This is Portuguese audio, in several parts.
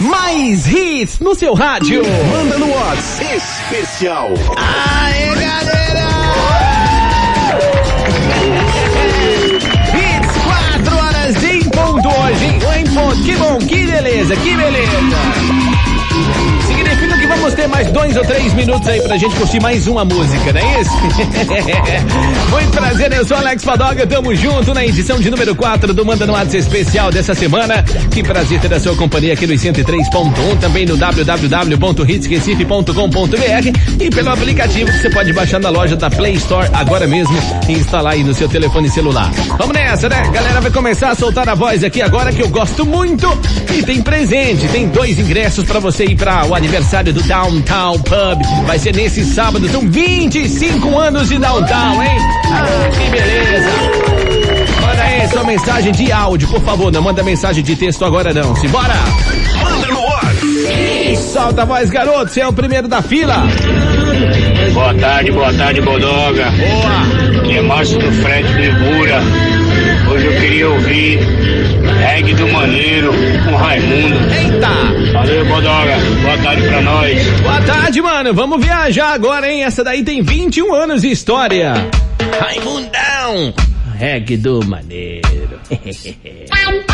Mais hits no seu rádio. Manda no WhatsApp especial. Aê, galera! Hits 4 horas em ponto hoje? Em ponto. Que bom, que beleza, que beleza. Significa que vamos ter mais dois ou três minutos aí pra gente curtir mais uma música, não é isso? Muito prazer, eu sou Alex Padoga, tamo junto na edição de número 4 do Manda no WhatsApp especial dessa semana. Que prazer ter a sua companhia aqui no 103.1, também no www.hitsrecife.com.br e pelo aplicativo que você pode baixar na loja da Play Store agora mesmo e instalar aí no seu telefone celular. Vamos nessa, né? Galera vai começar a soltar a voz aqui agora que eu gosto muito e tem presente, tem dois ingressos pra você ir para o aniversário do Downtown Pub. Vai ser nesse sábado, são 25 anos de Downtown, hein? Ah, que beleza! Manda aí sua mensagem de áudio, por favor, não manda mensagem de texto agora não. Simbora! Manda no WhatsApp. Solta a voz, garoto, você é o primeiro da fila. Boa tarde, boa tarde, Bodoga. Boa! Aqui é Márcio do Frete do Ibura. Hoje eu queria ouvir Reggae do Maneiro com Raimundo. Eita! Valeu, Bodoga. Boa tarde pra nós. Boa tarde, mano. Vamos viajar agora, hein? Essa daí tem 21 anos de história. Raimundão! Reggae do maneiro.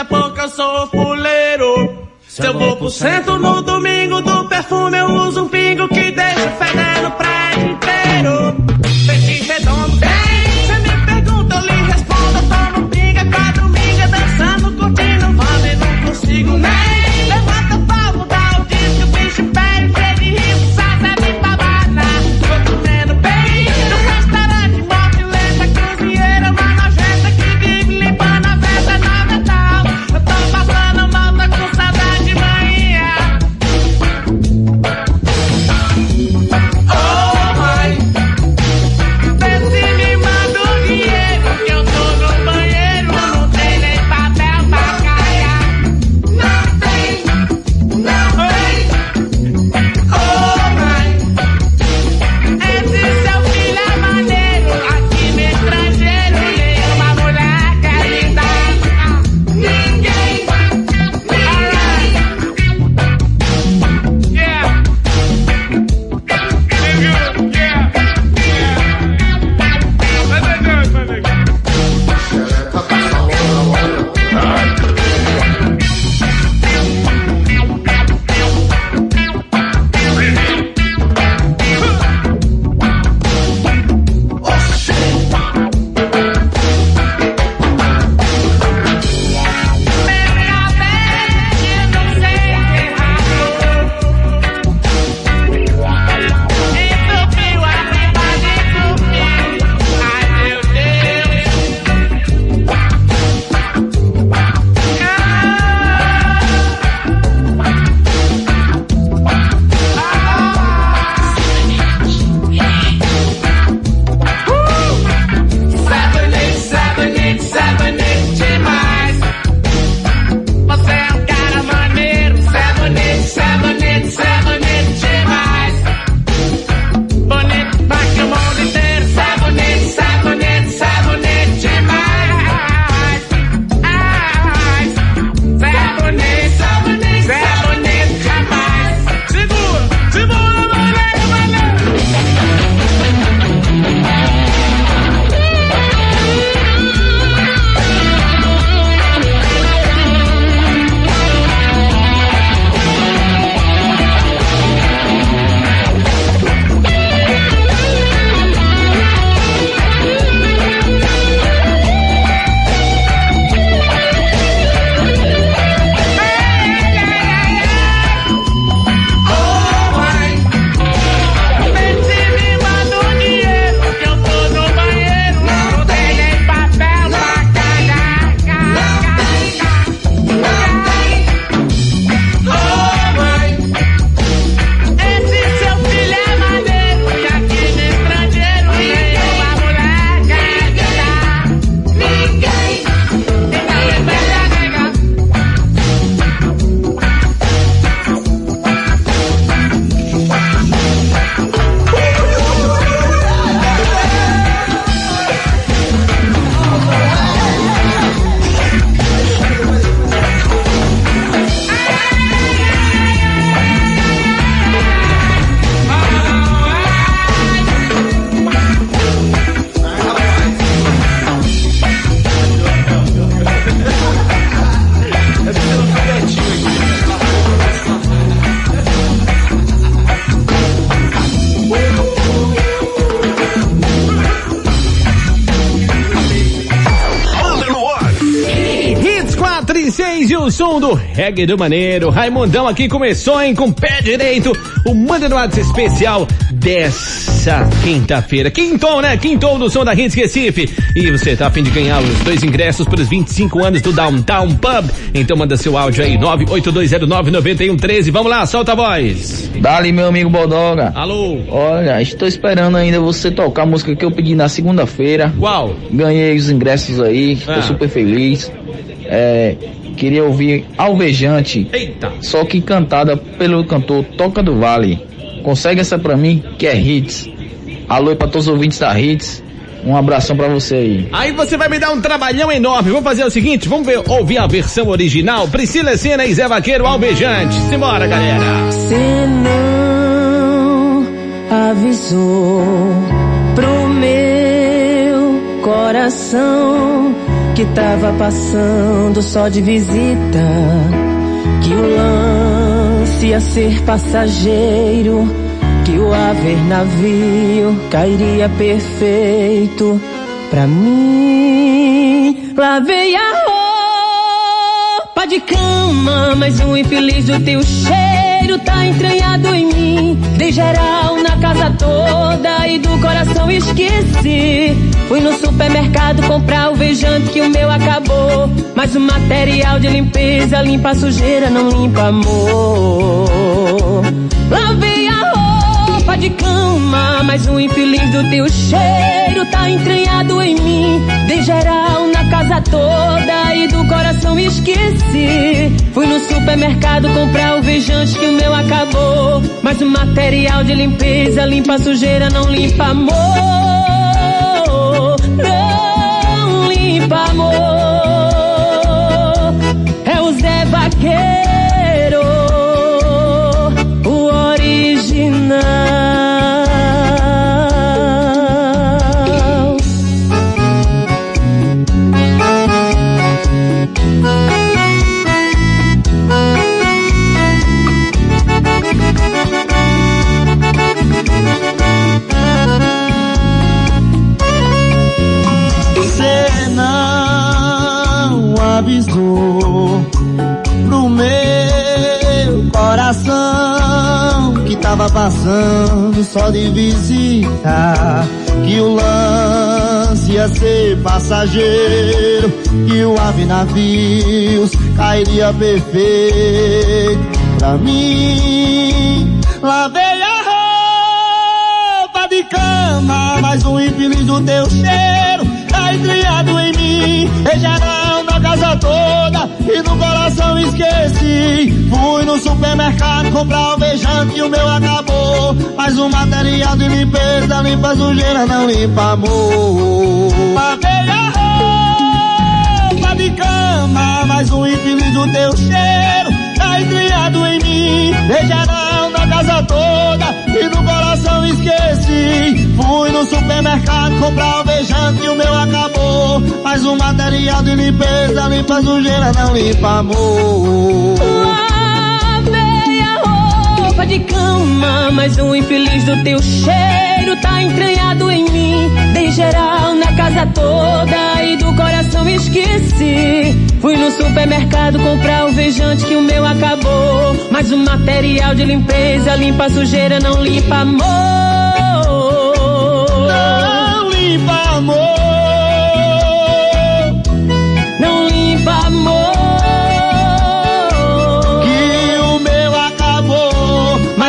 é porque eu sou fuleiro. Se eu vou pro centro no domingo do perfume, eu uso um pingo que reggae do maneiro. Raimundão aqui começou, hein, com pé direito. O Manda no WhatsApp especial dessa quinta-feira. Quintou, né? Quintou do som da Hits Recife. E você tá a fim de ganhar os dois ingressos para os 25 anos do Downtown Pub. Então manda seu áudio aí, 982099113. Vamos lá, solta a voz. Dali, meu amigo Bodoga. Alô, Olha, estou esperando ainda você tocar a música que eu pedi na segunda-feira. qual? Ganhei os ingressos aí, estou Ah. super feliz. É, queria ouvir Alvejante, Eita. só que cantada pelo cantor Toca do Vale. Consegue essa pra mim, que é hits. Alô pra todos os ouvintes da hits. Um abração pra você aí. Aí você vai me dar um trabalhão enorme. Vamos fazer o seguinte, vamos ver, ouvir a versão original. Priscila Sena e Zé Vaqueiro Alvejante. Simbora, galera. Você não avisou pro meu coração que tava passando só de visita, que o lance ia ser passageiro, que o haver navio cairia perfeito pra mim. Lavei a roupa de cama, mas um infeliz do teu cheiro tá entranhado em mim. Dei geral na casa toda e do coração esqueci. Fui no supermercado comprar o vejante que o meu acabou. Mas o material de limpeza limpa a sujeira, não limpa amor. Lavei a roupa de cama, mas o infeliz do teu cheiro tá entranhado em mim. Dei geral na casa toda e do coração esqueci. Fui no supermercado comprar o vejante que o meu acabou. Mas o material de limpeza limpa sujeira, não limpa amor. Não limpa amor. Passando só de visita. Que o lance ia ser passageiro, que o ave navios cairia perfeito pra mim. Lavei a roupa de cama, mas um infeliz do teu cheiro tá entriado em mim. Geral na casa toda e no coração esqueci. Fui no supermercado comprar o vejante e o meu acabou. Mas o material de limpeza limpa sujeira, não limpa amor. Lavei a roupa de cama, mas um infeliz do teu cheiro tá entriado em mim. Casa toda e no coração esqueci. Fui no supermercado comprar o vejante e o meu acabou. Mas o material de limpeza limpa sujeira, não limpa amor. De cama, mas um infeliz do teu cheiro tá entranhado em mim. Dei geral na casa toda e do coração esqueci. Fui no supermercado comprar o vejante que o meu acabou. Mas o material de limpeza limpa sujeira, não limpa amor. Não limpa amor.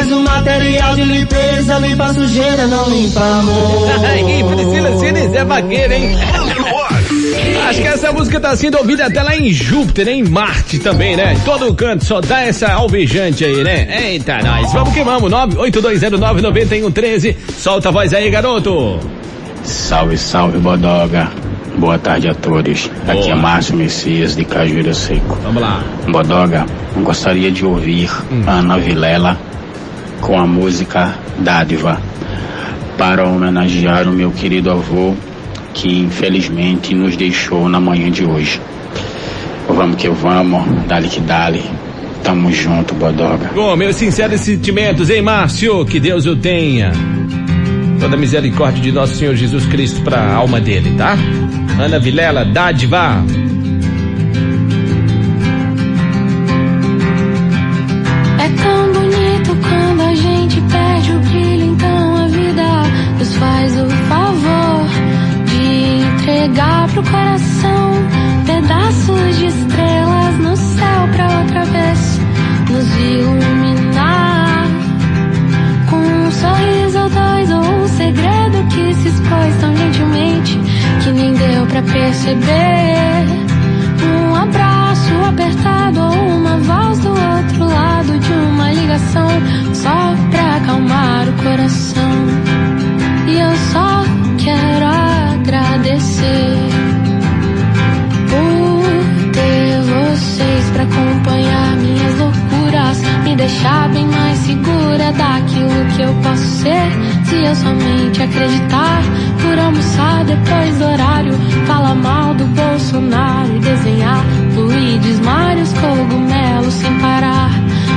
Mas o material de limpeza limpa a sujeira, não limpa amor. Aí, Priscila Sena e Zé Vaqueiro, hein? Acho que essa música tá sendo ouvida até lá em Júpiter, em Marte também, né? Todo canto só dá essa alvejante aí, né? Eita, nós. Vamos que vamos, 982099113. Solta a voz aí, garoto. Salve, salve, Bodoga. Boa tarde a todos. Aqui Boa. é Márcio Messias de Cajueiro Seco. Vamos lá. Bodoga, gostaria de ouvir Ana Vilela com a música Dádiva para homenagear o meu querido avô que infelizmente nos deixou na manhã de hoje. Vamos que vamos, dale que dale. Tamo junto, Bodoga. Com meus sinceros sentimentos, hein, Márcio? Que Deus o tenha. Toda a misericórdia de nosso Senhor Jesus Cristo pra alma dele, tá? Ana Vilela, dádiva. Ser. Se eu somente acreditar, por almoçar depois do horário, falar mal do Bolsonaro e desenhar fluides, mares, cogumelos sem parar.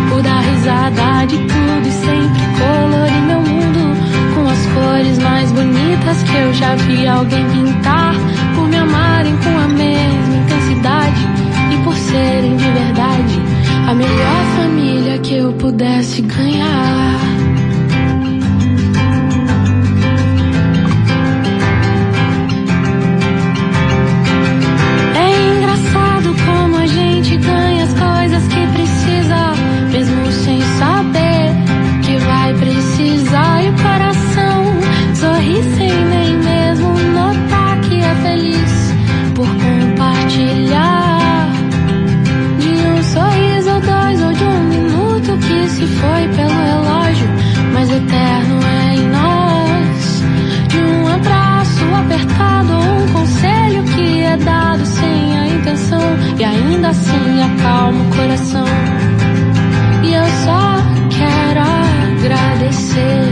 Por dar risada de tudo e sempre colorir meu mundo com as cores mais bonitas que eu já vi alguém pintar. Por me amarem com a mesma intensidade e por serem de verdade a melhor família que eu pudesse ganhar. De um sorriso ou dois ou de um minuto que se foi pelo relógio, mas eterno é em nós. De um abraço apertado ou um conselho que é dado sem a intenção e ainda assim acalma o coração. E eu só quero agradecer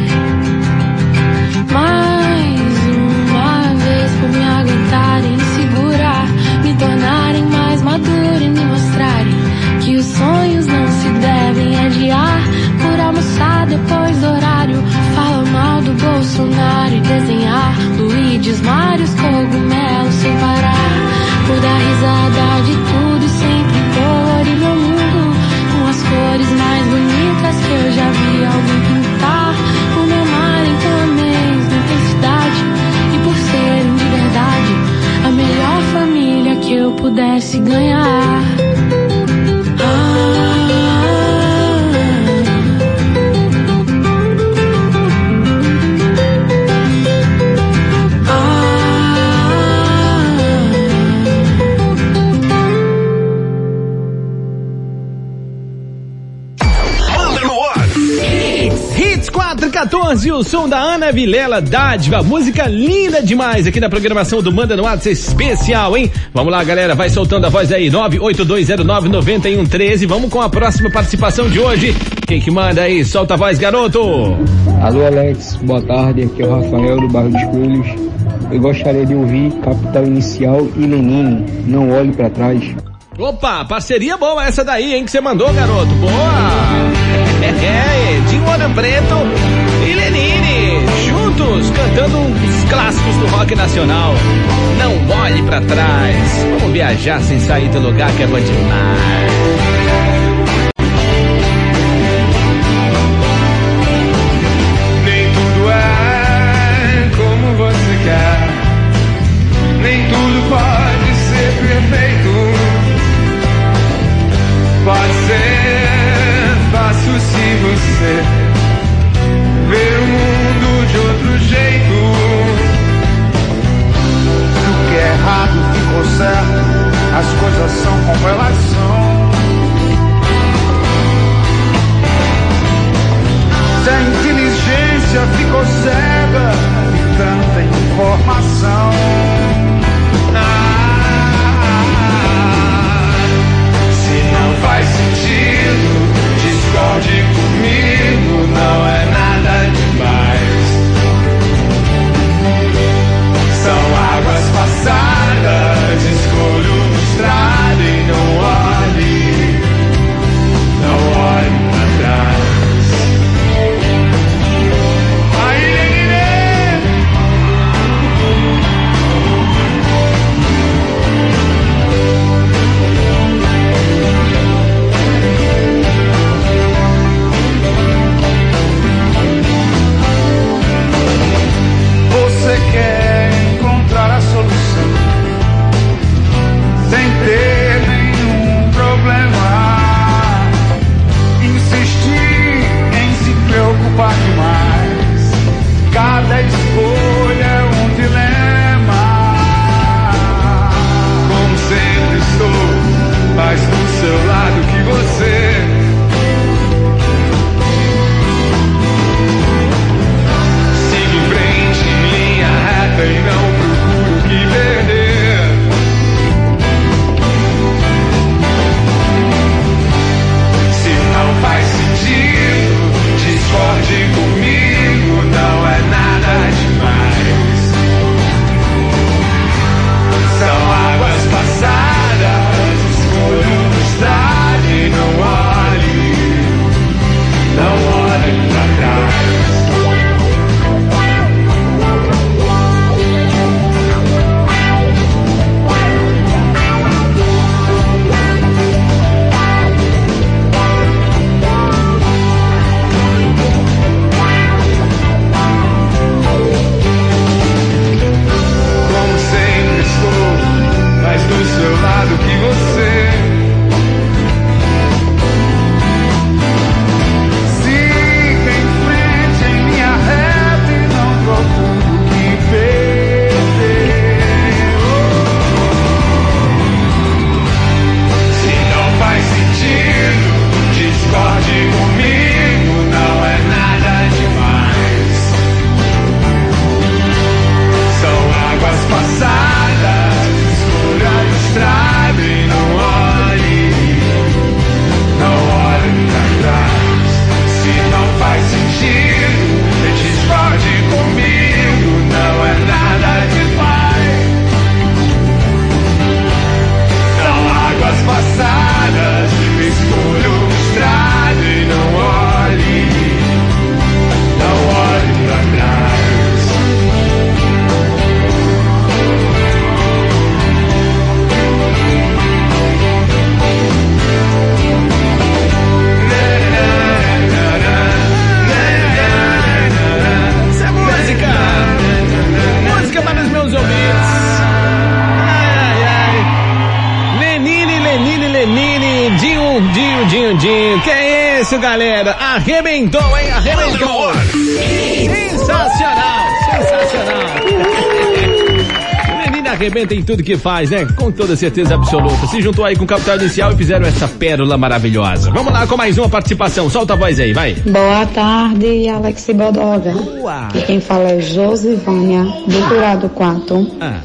Ana Vilela Dádiva, música linda demais aqui na programação do Manda no WhatsApp especial, hein? Vamos lá, galera, vai soltando a voz aí, 982099113, vamos com a próxima participação de hoje. Quem que manda aí? Solta a voz, garoto! Alô Alex, boa tarde, aqui é o Rafael do bairro dos Coelhos. Eu gostaria de ouvir Capital Inicial e Lenine, Não Olhe para Trás. Opa, parceria boa essa daí, hein, que você mandou, garoto. Boa! É, é, Edinho Ouro Preto cantando os clássicos do rock nacional. Não olhe pra trás. Vamos viajar sem sair do lugar que é bom demais. Isso, galera. Arrebentou, hein? Arrebentou. Sensacional, sensacional. Menina arrebenta em tudo que faz, né? Com toda certeza absoluta. Se juntou aí com o Capital Inicial e fizeram essa pérola maravilhosa. Vamos lá com mais uma participação. Solta a voz aí, vai. Boa tarde, Alex Bodoga. Boa. E quem fala é Josivânia, do Curado 4. Ah.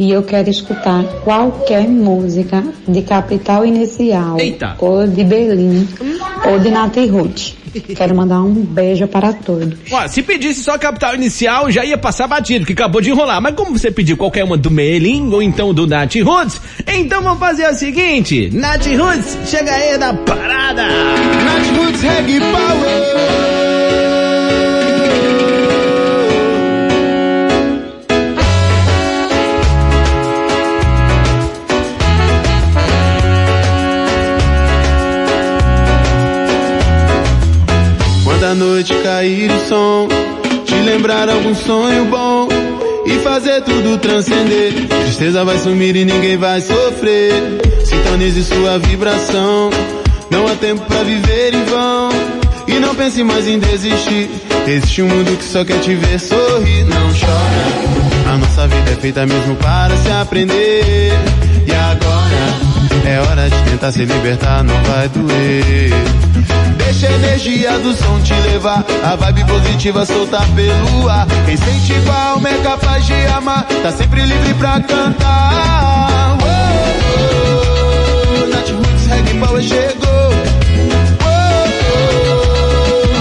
E eu quero escutar qualquer música de Capital Inicial, Eita. ou de Berlim, ou de Nath Ruth. Quero mandar um beijo para todos. Ó, se pedisse só a capital inicial, já ia passar batido, que acabou de enrolar. Mas como você pediu qualquer uma do Melin ou então do Nath Roots, então vamos fazer o seguinte: Nath Roots, chega aí na parada! Nath Roots Reggae Power. Noite cair o som, te lembrar algum sonho bom e fazer tudo transcender. Tristeza vai sumir e ninguém vai sofrer. Sintonize sua vibração. Não há tempo pra viver em vão. E não pense mais em desistir. Existe um mundo que só quer te ver sorrir. Não chora. A nossa vida é feita mesmo para se aprender. E agora é hora de tentar se libertar, não vai doer. Deixa a energia do som te levar, a vibe positiva soltar pelo ar. Quem sente igual é capaz de amar, tá sempre livre pra cantar. Oh, oh. Nath Roots Reggae Power chegou. Oh,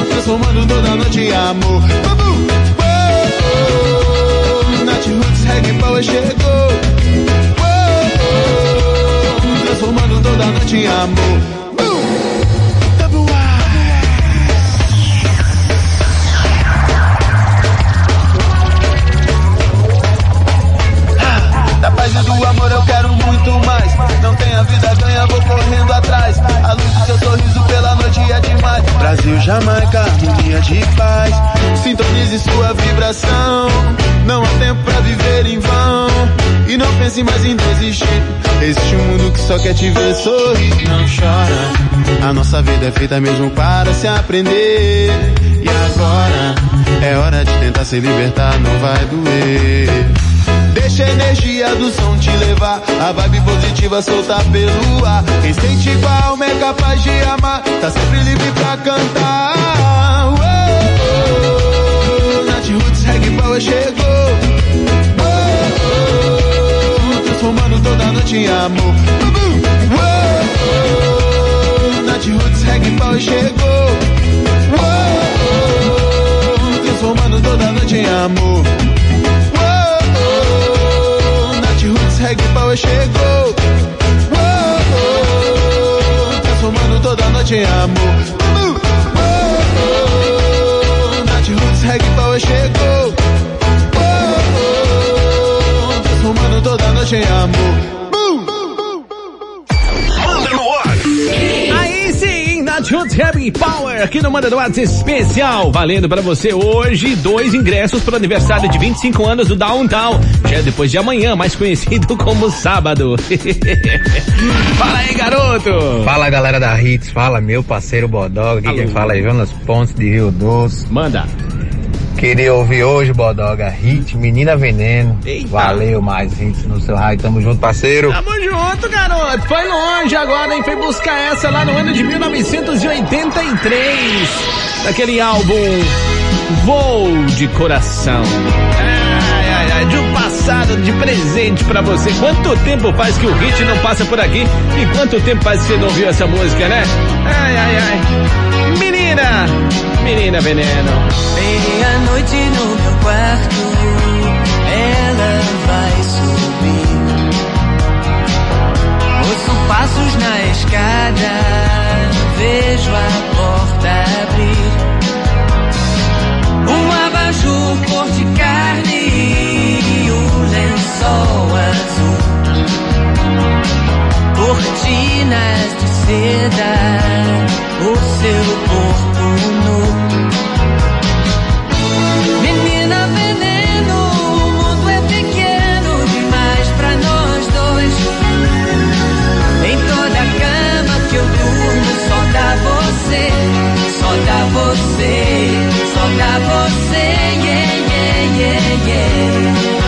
oh, transformando toda noite em amor. Oh, oh, Nath Roots Reggae Power chegou. Oh, oh, transformando toda noite em amor. Da paz e do amor eu quero muito mais. Não tem a vida ganha, vou correndo atrás. A luz do seu sorriso pela noite é demais. Brasil, Jamaica, harmonia de paz. Sintonize sua vibração. Não há tempo pra viver em vão. E não pense mais em desistir. Existe um mundo que só quer te ver sorrir. Não chora. A nossa vida é feita mesmo para se aprender. E agora é hora de tentar se libertar, não vai doer. Deixa a energia do som te levar, a vibe positiva soltar pelo ar. Quem sente igual é capaz de amar, tá sempre livre pra cantar. Oh, oh, oh, Nath Roots Reggae Power chegou. Oh, transformando toda noite em amor. Oh, oh, Nath Roots Reggae Power chegou. Oh, transformando toda noite em amor. Reggae Power chegou. Oh, oh, transformando toda noite em amor. Oh, oh, Roots Reggae Power chegou. Oh, oh, transformando toda noite em amor. Roots Heavy Power, aqui no Manda do Whats especial, valendo pra você hoje dois ingressos pro aniversário de 25 anos do Downtown, já é depois de amanhã, mais conhecido como sábado. Fala aí, garoto! Fala galera da Hits, fala meu parceiro Alô. quem fala é Jonas Pontes de Rio Doce. Manda. Queria ouvir hoje, Bodoga, Hit Menina Veneno. Valeu, mais hits no seu raio, tamo junto, parceiro. Tamo junto, garoto. Foi longe agora, hein? Foi buscar essa lá no ano de 1983. Daquele álbum Voo de Coração. De passado de presente pra você. Quanto tempo faz que o hit não passa por aqui? E quanto tempo faz que você não ouviu essa música, né? Ai, ai, ai. Menina, menina veneno. Meia-noite no meu quarto, ela vai subir. Ouço passos na escada, vejo a porta abrir. Um abajur cor de carne e um lençol azul. Cortinas de seda, o seu corpo nu. Menina veneno, o mundo é pequeno demais pra nós dois. Em toda cama que eu durmo só dá você. pra você, yeah, yeah, yeah, yeah.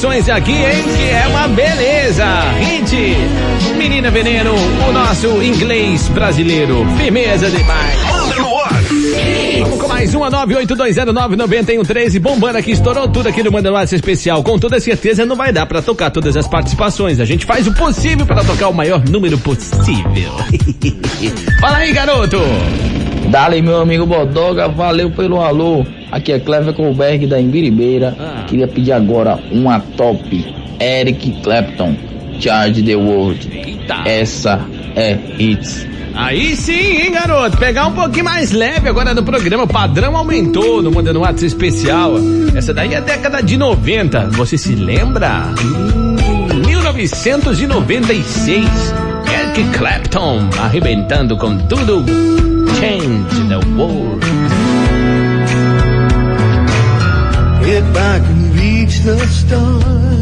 Sonhos aqui, hein? Que é uma beleza. Hit, Menina Veneno, o nosso inglês brasileiro. Firmeza demais. Vamos com mais uma 982099113 bombando aqui, estourou tudo aqui no Manda Especial. Com toda certeza não vai dar pra tocar todas as participações. A gente faz o possível pra tocar o maior número possível. Fala aí, garoto! Dali, meu amigo Bodoga, valeu pelo alô. Aqui é Clever Colberg da Embiribeira. Queria pedir agora uma top. Eric Clapton, Charge the World. Essa é Hits. Aí sim, hein, garoto? Pegar um pouquinho mais leve agora no programa. O padrão aumentou no Mandando WhatsApp especial. Essa daí é década de 90. Você se lembra? Hum, 1996. Eric Clapton arrebentando com tudo. Change in the world. If I can reach the stars,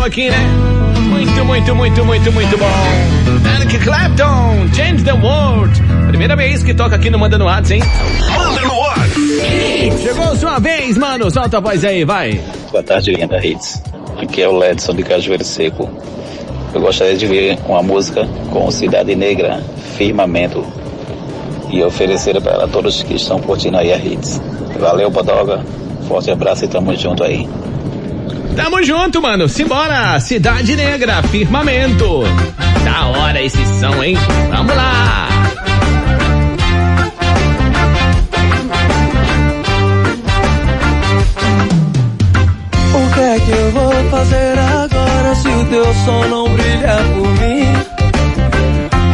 eu aqui, né? Muito, muito, muito, muito, muito bom. Eric Clapton, Change the World. Primeira vez que toca aqui no Manda no Whats, hein? Manda no Whats. Chegou sua vez, mano. Solta a voz aí, vai. Boa tarde, linda Hits. Aqui é o Ledson de Cajueiro Seco. Eu gostaria de ver uma música com Cidade Negra, Firmamento, e oferecer para todos que estão curtindo aí a Hits. Valeu, Bodoga. Forte abraço e tamo junto aí. Tamo junto, mano. Simbora! Cidade Negra, firmamento. Da hora esse som, hein? Vamos lá! O que é que eu vou fazer agora se o teu sol não brilha por mim?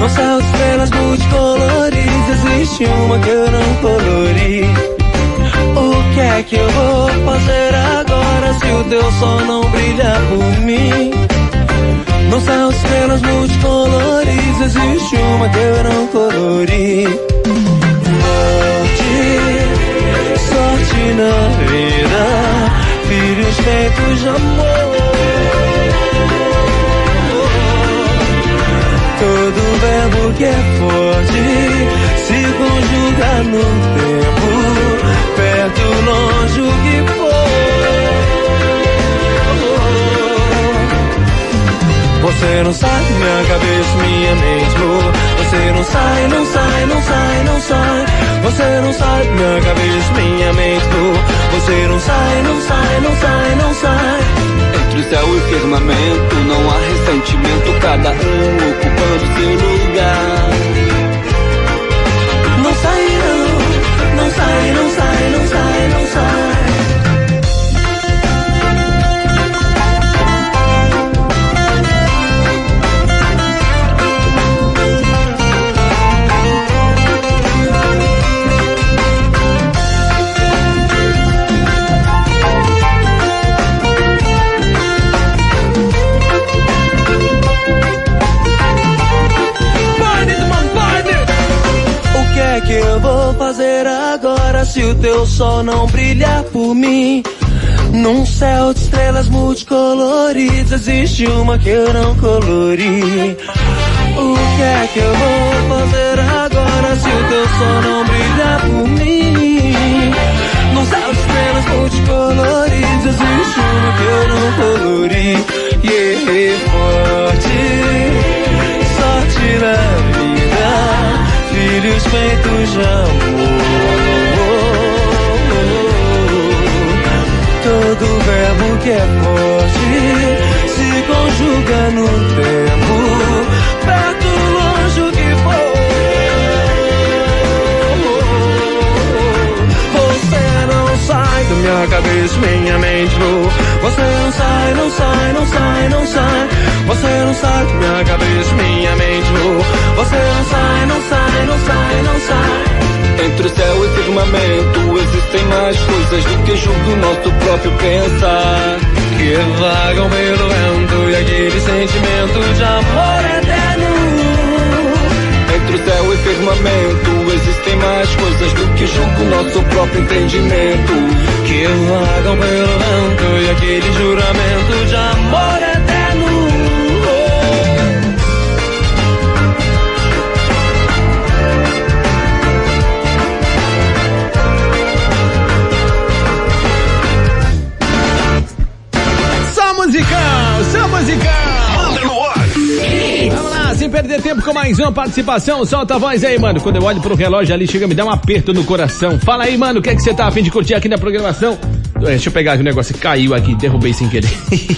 No de estrelas multicoloridas existe uma que eu não colori. O que é que eu vou fazer agora se o teu sol não brilha por mim? No céu de estrelas multicoloridas existe uma que eu não colori. Sorte, sorte na vida, filhos feitos de amor. Todo verbo que é forte se conjuga no tempo, perto, longe, o que for. Você não sai minha cabeça, minha mente, boa. Você não sai, não sai, não sai, não sai. Você não sai minha cabeça, minha mente, boa. Você não sai, não sai, não sai, não sai. Entre o céu e firmamento não há ressentimento, cada um ocupando seu lugar. Não sai não, não sai, não sai, não sai, não sai. Sol não brilhar por mim? Num céu de estrelas multicoloridas existe uma que eu não colori. O que é que eu vou fazer agora se o teu sol não brilhar por mim? Num céu de estrelas multicoloridas existe uma que eu não colori. Yeah, forte, sorte na vida, filhos feitos de amor. Verbo que é forte se conjuga no tempo, perto, longe, o que for. Você não sai da minha cabeça, minha mente, no. Você não sai, não sai, não sai, não sai. Você não sai da minha cabeça, minha mente, no. Você não sai, não sai, não sai, não sai. Entre o céu e firmamento existem mais coisas do que julgo o nosso próprio pensar. Que vagam pelo vento e aquele sentimento de amor eterno. Entre o céu e firmamento existem mais coisas do que julgo o nosso próprio entendimento. Que vagam pelo vento e aquele juramento de amor eterno. Tempo com mais uma participação. Solta a voz aí, mano. Quando eu olho pro relógio ali, chega me dar um aperto no coração. Fala aí, mano, o que é que você tá afim de curtir aqui na programação? Eh, Deixa eu pegar aqui o negócio caiu aqui, derrubei sem querer.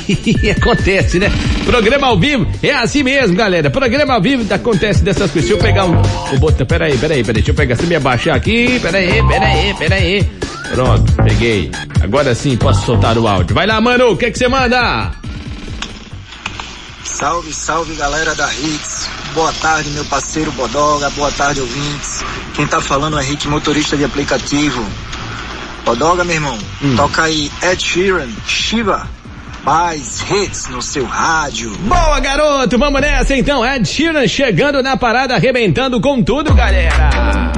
acontece, né? Programa ao vivo é assim mesmo, galera. Programa ao vivo acontece dessas coisas. Deixa eu pegar um, o botão. Pera aí, pera aí, pera aí. Deixa eu pegar. Se me abaixar aqui. Pera aí, pera aí, pera aí. Pronto, peguei. Agora sim posso soltar o áudio. Vai lá, mano. O que é que você manda? Salve, salve galera da Hits. Boa tarde, meu parceiro Bodoga. Boa tarde, ouvintes. Quem tá falando é Rick, motorista de aplicativo. Bodoga, meu irmão, toca aí Ed Sheeran, Shiva. Mais hits no seu rádio. Boa, garoto! Vamos nessa então. Ed Sheeran chegando na parada, arrebentando com tudo, galera.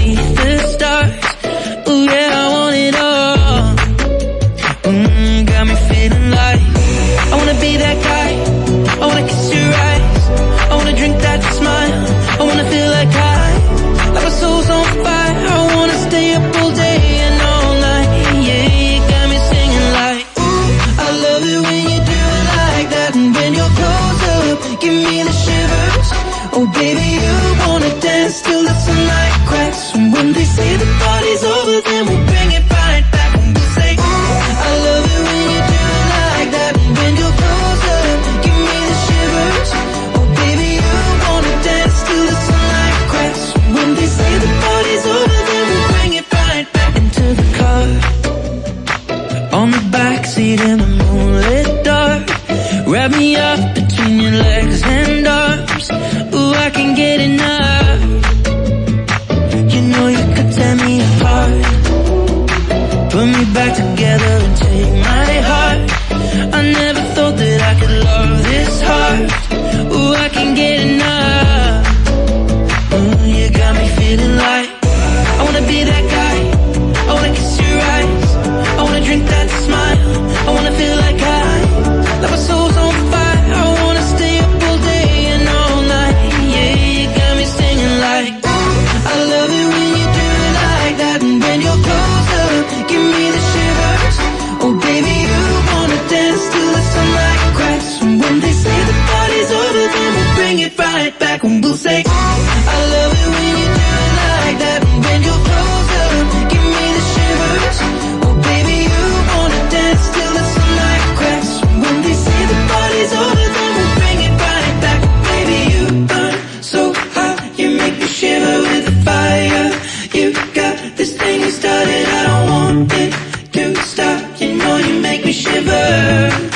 Yeah.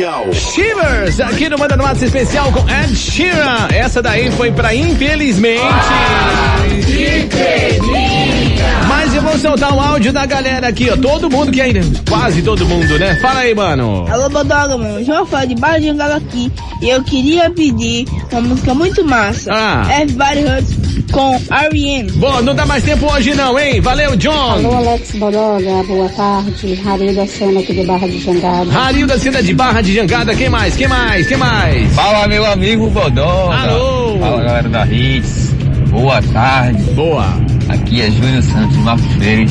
Especial. Shivers, aqui no Manda no Mato Especial com Ed Sheeran. Essa daí foi pra Infelizmente. Mas eu vou soltar um áudio da galera aqui, ó. Todo mundo que ainda. Quase todo mundo, né? Fala aí, mano. Alô, Bodoga, mano. João Fã de Barra aqui. E eu queria pedir uma música muito massa. Ah. Everybody Hurts com R.E.M. Bom, não dá mais tempo hoje não, hein? Valeu, John. Alô, Alex Bodoga, boa tarde. Rarinho da Sena aqui de Barra de Jangada. Rarinho da Cena de Barra de Jangada, quem mais? Quem mais? Quem mais? Fala, meu amigo Bodoga. Alô. Fala, galera da Hits. Boa tarde. Boa. Aqui é Júnior Santos Marcos Freire.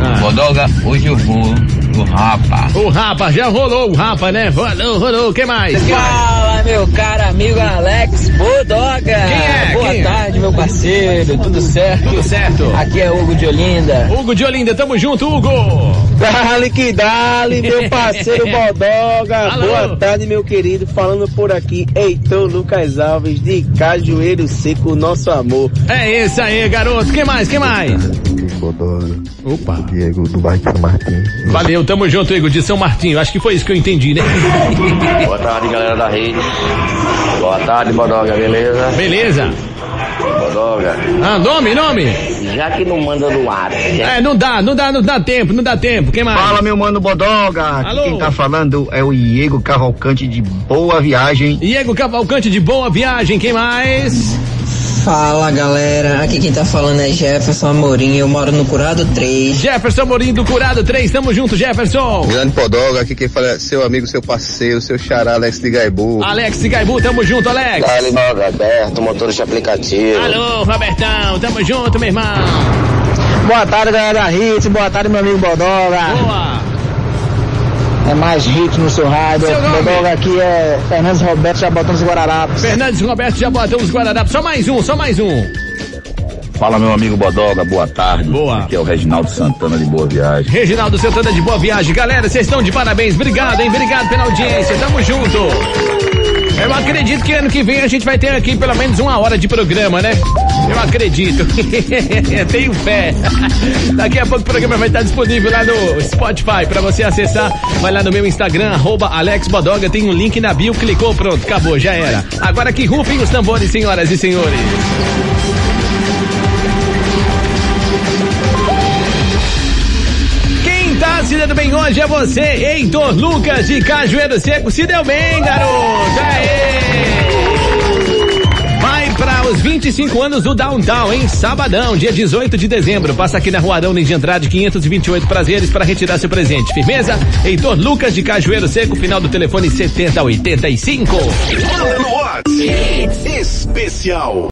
Ah. Bodoga, hoje eu vou no Rapa. O Rapa, já rolou o Rapa, né? Rolou, rolou. Quem mais? Fala, meu caro amigo Alex Bodoga. Quem é? Boa Quem é? tarde, meu parceiro. Tudo certo? Tudo certo. Aqui é Hugo de Olinda. Hugo de Olinda, tamo junto, Hugo. Dale que dale, meu parceiro Bodoga. Alô. Boa tarde, meu querido. Falando por aqui, Heitor Lucas Alves, de Cajueiro Seco, nosso amor. É esse aí, garoto. Quem mais? Quem mais? Bodoga. Opa. Diego do bairro de São Martin. Valeu, tamo junto, Igor, de São Martinho. Acho que foi isso que eu entendi, né? Boa tarde, galera da rede. Boa tarde, Bodoga, beleza? Beleza. Bodoga. Ah, nome, nome? Já que não manda no ar. É, não dá, não dá, não dá tempo, não dá tempo. Quem mais? Fala, meu mano Bodoga. Alô. quem tá falando é o Diego Cavalcante de Boa Viagem. Diego Cavalcante de Boa Viagem, quem mais? Fala galera, aqui quem tá falando é Jefferson Amorim, eu moro no Curado 3. Jefferson Amorim do Curado 3, tamo junto, Jefferson. Grande Podoga, aqui quem fala é seu amigo, seu parceiro, seu xará Alex de Gaibu. Alex de Gaibu, tamo junto, Alex. Dali, Roberto, motorista aplicativo. Alô, Robertão, tamo junto, meu irmão. Boa tarde galera da Hits, boa tarde meu amigo Bodoga. Boa. É mais hit no seu rádio. Seu nome? Bodoga aqui é Fernandes Roberto, já botamos Guararapes. Fernandes Roberto já botamos Guararapes. Só mais um, só mais um. Fala meu amigo Bodoga, boa tarde. Boa. Aqui é o Reginaldo Santana de Boa Viagem. Reginaldo Santana de Boa Viagem. Galera, vocês estão de parabéns. Obrigado, hein? Obrigado pela audiência. Tamo junto. Eu acredito que ano que vem a gente vai ter aqui pelo menos uma hora de programa, né? Eu acredito. Tenho fé. Daqui a pouco o programa vai estar disponível lá no Spotify para você acessar. Vai lá no meu Instagram, arroba Alex Bodoga, tem um link na bio, clicou, pronto, acabou, já era. Agora que rufem os tambores, senhoras e senhores. Se dando bem hoje é você, Heitor Lucas de Cajueiro Seco. Se deu bem, garoto. Aê! Vai para os 25 anos do Downtown, em sabadão, dia 18 de dezembro. Passa aqui na Rua Arão de Andrade, 528 prazeres para retirar seu presente. Firmeza? Heitor Lucas de Cajueiro Seco, final do telefone 7085. Manda no WhatsApp. Especial.